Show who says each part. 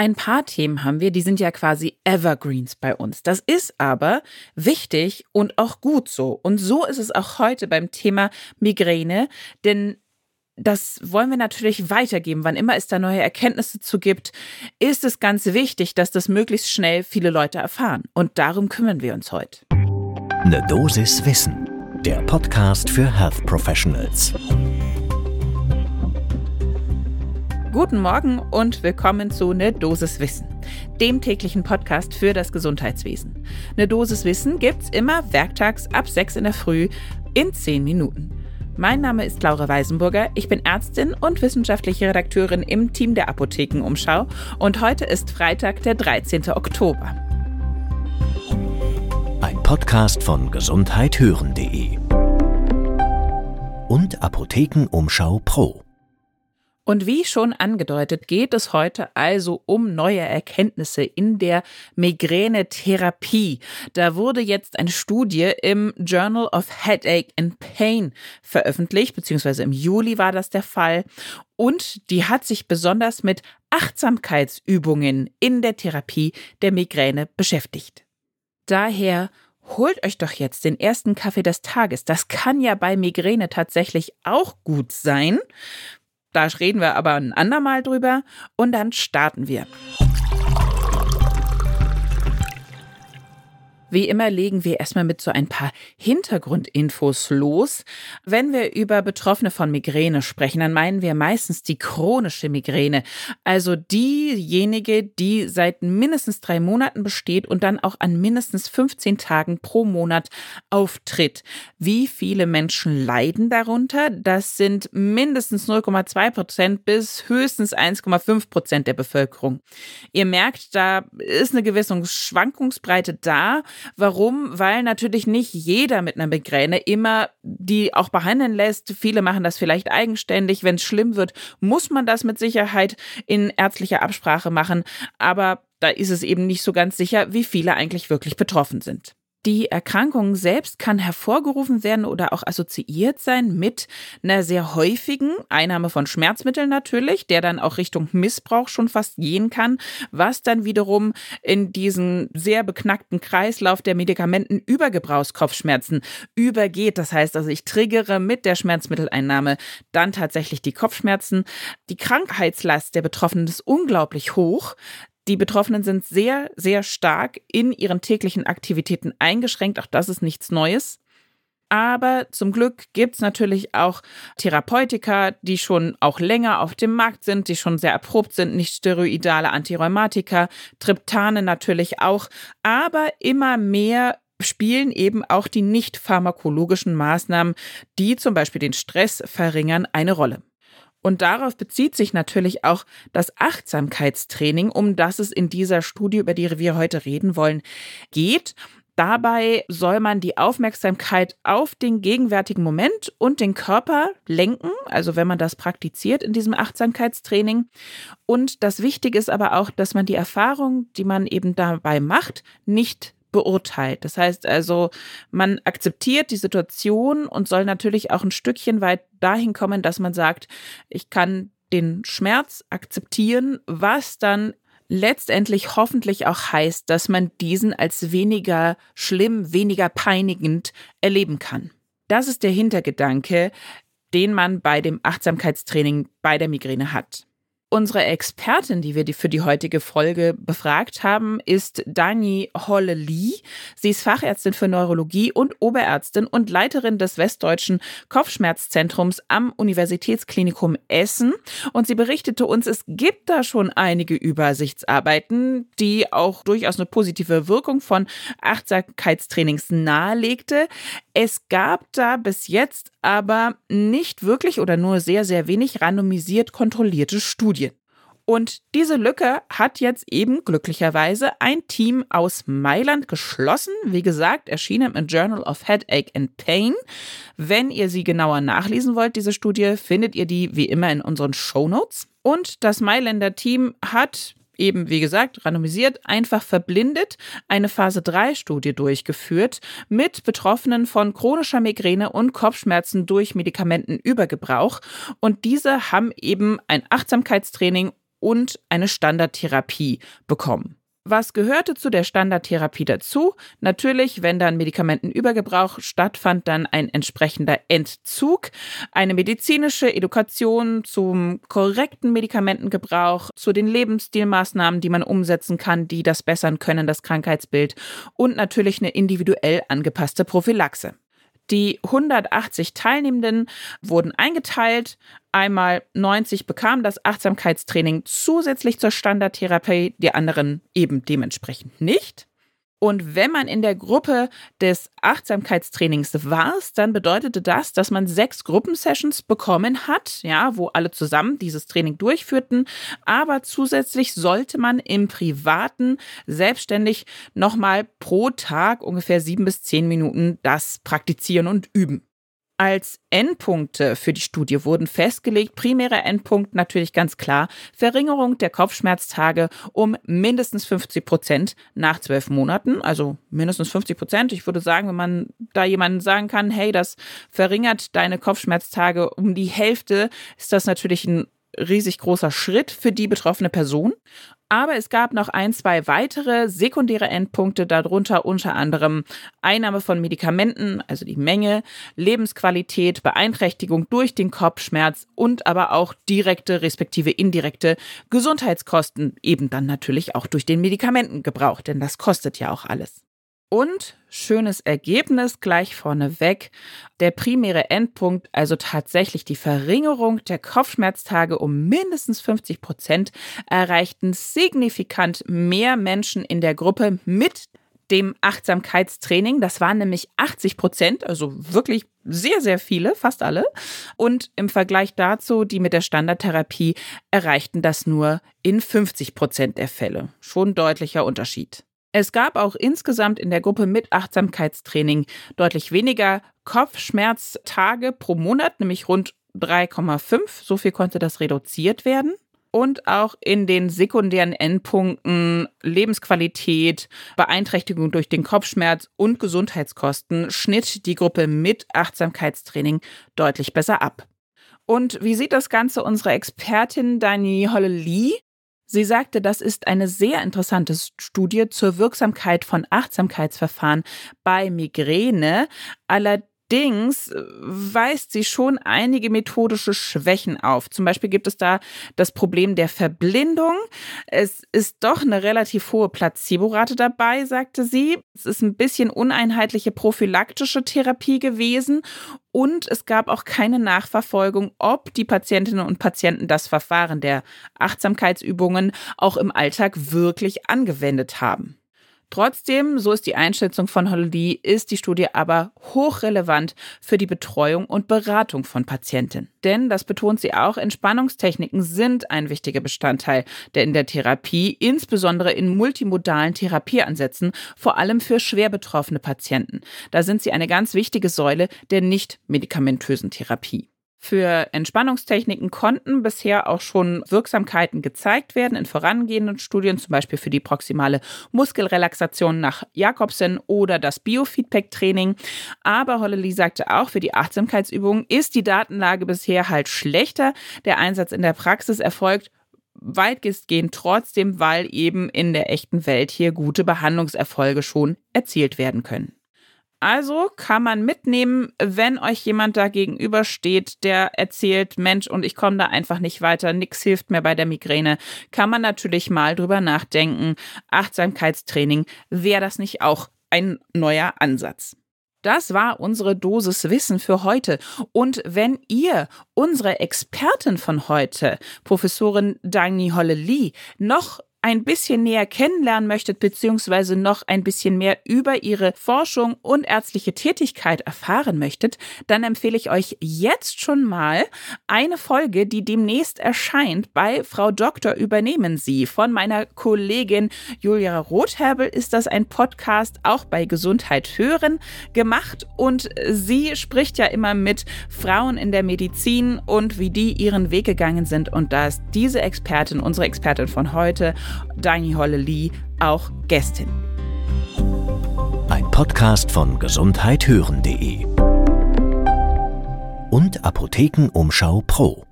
Speaker 1: Ein paar Themen haben wir, die sind ja quasi Evergreens bei uns. Das ist aber wichtig und auch gut so. Und so ist es auch heute beim Thema Migräne, denn das wollen wir natürlich weitergeben. Wann immer es da neue Erkenntnisse zu gibt, ist es ganz wichtig, dass das möglichst schnell viele Leute erfahren. Und darum kümmern wir uns heute.
Speaker 2: Eine Dosis Wissen, der Podcast für Health Professionals.
Speaker 1: Guten Morgen und willkommen zu Ne Dosis Wissen, dem täglichen Podcast für das Gesundheitswesen. Ne Dosis Wissen gibt's immer werktags ab 6 in der Früh in 10 Minuten. Mein Name ist Laura Weisenburger, ich bin Ärztin und wissenschaftliche Redakteurin im Team der Apothekenumschau und heute ist Freitag, der 13. Oktober.
Speaker 2: Ein Podcast von gesundheithören.de und Apothekenumschau Pro.
Speaker 1: Und wie schon angedeutet, geht es heute also um neue Erkenntnisse in der Migränetherapie. Da wurde jetzt eine Studie im Journal of Headache and Pain veröffentlicht, beziehungsweise im Juli war das der Fall. Und die hat sich besonders mit Achtsamkeitsübungen in der Therapie der Migräne beschäftigt. Daher holt euch doch jetzt den ersten Kaffee des Tages. Das kann ja bei Migräne tatsächlich auch gut sein. Da reden wir aber ein andermal drüber und dann starten wir. Wie immer legen wir erstmal mit so ein paar Hintergrundinfos los. Wenn wir über Betroffene von Migräne sprechen, dann meinen wir meistens die chronische Migräne, also diejenige, die seit mindestens drei Monaten besteht und dann auch an mindestens 15 Tagen pro Monat auftritt. Wie viele Menschen leiden darunter? Das sind mindestens 0,2 Prozent bis höchstens 1,5 Prozent der Bevölkerung. Ihr merkt, da ist eine gewisse Schwankungsbreite da. Warum? Weil natürlich nicht jeder mit einer Migräne immer die auch behandeln lässt. Viele machen das vielleicht eigenständig. Wenn es schlimm wird, muss man das mit Sicherheit in ärztlicher Absprache machen. Aber da ist es eben nicht so ganz sicher, wie viele eigentlich wirklich betroffen sind. Die Erkrankung selbst kann hervorgerufen werden oder auch assoziiert sein mit einer sehr häufigen Einnahme von Schmerzmitteln natürlich, der dann auch Richtung Missbrauch schon fast gehen kann, was dann wiederum in diesen sehr beknackten Kreislauf der Medikamentenübergebrauchskopfschmerzen übergeht. Das heißt also, ich triggere mit der Schmerzmitteleinnahme dann tatsächlich die Kopfschmerzen. Die Krankheitslast der Betroffenen ist unglaublich hoch. Die Betroffenen sind sehr, sehr stark in ihren täglichen Aktivitäten eingeschränkt. Auch das ist nichts Neues. Aber zum Glück gibt es natürlich auch Therapeutika, die schon auch länger auf dem Markt sind, die schon sehr erprobt sind, nicht steroidale Antirheumatika, Triptane natürlich auch. Aber immer mehr spielen eben auch die nicht pharmakologischen Maßnahmen, die zum Beispiel den Stress verringern, eine Rolle. Und darauf bezieht sich natürlich auch das Achtsamkeitstraining, um das es in dieser Studie, über die wir heute reden wollen, geht. Dabei soll man die Aufmerksamkeit auf den gegenwärtigen Moment und den Körper lenken, also wenn man das praktiziert in diesem Achtsamkeitstraining. Und das Wichtige ist aber auch, dass man die Erfahrung, die man eben dabei macht, nicht beurteilt. Das heißt also, man akzeptiert die Situation und soll natürlich auch ein Stückchen weit dahin kommen, dass man sagt, ich kann den Schmerz akzeptieren, was dann letztendlich hoffentlich auch heißt, dass man diesen als weniger schlimm, weniger peinigend erleben kann. Das ist der Hintergedanke, den man bei dem Achtsamkeitstraining bei der Migräne hat. Unsere Expertin, die wir für die heutige Folge befragt haben, ist Dani Holle-Lee. Sie ist Fachärztin für Neurologie und Oberärztin und Leiterin des Westdeutschen Kopfschmerzzentrums am Universitätsklinikum Essen. Und sie berichtete uns, es gibt da schon einige Übersichtsarbeiten, die auch durchaus eine positive Wirkung von Achtsamkeitstrainings nahelegte. Es gab da bis jetzt aber nicht wirklich oder nur sehr, sehr wenig randomisiert kontrollierte Studien. Und diese Lücke hat jetzt eben glücklicherweise ein Team aus Mailand geschlossen. Wie gesagt, erschienen im Journal of Headache and Pain. Wenn ihr sie genauer nachlesen wollt, diese Studie, findet ihr die wie immer in unseren Show Notes. Und das Mailänder Team hat eben, wie gesagt, randomisiert, einfach verblindet eine Phase 3 Studie durchgeführt mit Betroffenen von chronischer Migräne und Kopfschmerzen durch Medikamentenübergebrauch. Und diese haben eben ein Achtsamkeitstraining und eine Standardtherapie bekommen. Was gehörte zu der Standardtherapie dazu? Natürlich, wenn dann Medikamentenübergebrauch stattfand, dann ein entsprechender Entzug, eine medizinische Education zum korrekten Medikamentengebrauch, zu den Lebensstilmaßnahmen, die man umsetzen kann, die das bessern können, das Krankheitsbild und natürlich eine individuell angepasste Prophylaxe. Die 180 Teilnehmenden wurden eingeteilt. Einmal 90 bekamen das Achtsamkeitstraining zusätzlich zur Standardtherapie, die anderen eben dementsprechend nicht. Und wenn man in der Gruppe des Achtsamkeitstrainings war, dann bedeutete das, dass man sechs Gruppensessions bekommen hat, ja, wo alle zusammen dieses Training durchführten. Aber zusätzlich sollte man im Privaten selbstständig nochmal pro Tag ungefähr sieben bis zehn Minuten das praktizieren und üben. Als Endpunkte für die Studie wurden festgelegt, primärer Endpunkt natürlich ganz klar, Verringerung der Kopfschmerztage um mindestens 50 Prozent nach zwölf Monaten, also mindestens 50 Prozent. Ich würde sagen, wenn man da jemanden sagen kann, hey, das verringert deine Kopfschmerztage um die Hälfte, ist das natürlich ein riesig großer Schritt für die betroffene Person. Aber es gab noch ein, zwei weitere sekundäre Endpunkte, darunter unter anderem Einnahme von Medikamenten, also die Menge, Lebensqualität, Beeinträchtigung durch den Kopfschmerz und aber auch direkte respektive indirekte Gesundheitskosten, eben dann natürlich auch durch den Medikamentengebrauch, denn das kostet ja auch alles. Und schönes Ergebnis gleich vorneweg. Der primäre Endpunkt, also tatsächlich die Verringerung der Kopfschmerztage um mindestens 50 Prozent, erreichten signifikant mehr Menschen in der Gruppe mit dem Achtsamkeitstraining. Das waren nämlich 80 Prozent, also wirklich sehr, sehr viele, fast alle. Und im Vergleich dazu, die mit der Standardtherapie erreichten das nur in 50 Prozent der Fälle. Schon deutlicher Unterschied. Es gab auch insgesamt in der Gruppe mit Achtsamkeitstraining deutlich weniger Kopfschmerztage pro Monat, nämlich rund 3,5. So viel konnte das reduziert werden. Und auch in den sekundären Endpunkten Lebensqualität, Beeinträchtigung durch den Kopfschmerz und Gesundheitskosten schnitt die Gruppe mit Achtsamkeitstraining deutlich besser ab. Und wie sieht das Ganze unsere Expertin Dani Holle-Lee? Sie sagte, das ist eine sehr interessante Studie zur Wirksamkeit von Achtsamkeitsverfahren bei Migräne. Allerdings äh, weist sie schon einige methodische Schwächen auf. Zum Beispiel gibt es da das Problem der Verblindung. Es ist doch eine relativ hohe Placebo-Rate dabei, sagte sie. Es ist ein bisschen uneinheitliche prophylaktische Therapie gewesen und es gab auch keine Nachverfolgung, ob die Patientinnen und Patienten das Verfahren der Achtsamkeitsübungen auch im Alltag wirklich angewendet haben. Trotzdem, so ist die Einschätzung von Holiday, ist die Studie aber hochrelevant für die Betreuung und Beratung von Patientinnen. Denn, das betont sie auch, Entspannungstechniken sind ein wichtiger Bestandteil der in der Therapie, insbesondere in multimodalen Therapieansätzen, vor allem für schwer betroffene Patienten. Da sind sie eine ganz wichtige Säule der nicht medikamentösen Therapie. Für Entspannungstechniken konnten bisher auch schon Wirksamkeiten gezeigt werden in vorangehenden Studien, zum Beispiel für die proximale Muskelrelaxation nach Jakobsen oder das Biofeedback-Training. Aber Hollely sagte auch, für die Achtsamkeitsübungen ist die Datenlage bisher halt schlechter. Der Einsatz in der Praxis erfolgt weitgehend trotzdem, weil eben in der echten Welt hier gute Behandlungserfolge schon erzielt werden können. Also kann man mitnehmen, wenn euch jemand da gegenübersteht, der erzählt, Mensch, und ich komme da einfach nicht weiter, nix hilft mir bei der Migräne, kann man natürlich mal drüber nachdenken. Achtsamkeitstraining, wäre das nicht auch ein neuer Ansatz? Das war unsere Dosis Wissen für heute. Und wenn ihr unsere Expertin von heute, Professorin Dagny Holle-Lee, noch ein bisschen näher kennenlernen möchtet, beziehungsweise noch ein bisschen mehr über ihre Forschung und ärztliche Tätigkeit erfahren möchtet, dann empfehle ich euch jetzt schon mal eine Folge, die demnächst erscheint bei Frau Doktor übernehmen Sie. Von meiner Kollegin Julia Rotherbel ist das ein Podcast auch bei Gesundheit hören gemacht und sie spricht ja immer mit Frauen in der Medizin und wie die ihren Weg gegangen sind und da ist diese Expertin, unsere Expertin von heute, Dani Holle-Lee auch Gästin.
Speaker 2: Ein Podcast von gesundheithören.de und Apothekenumschau Pro.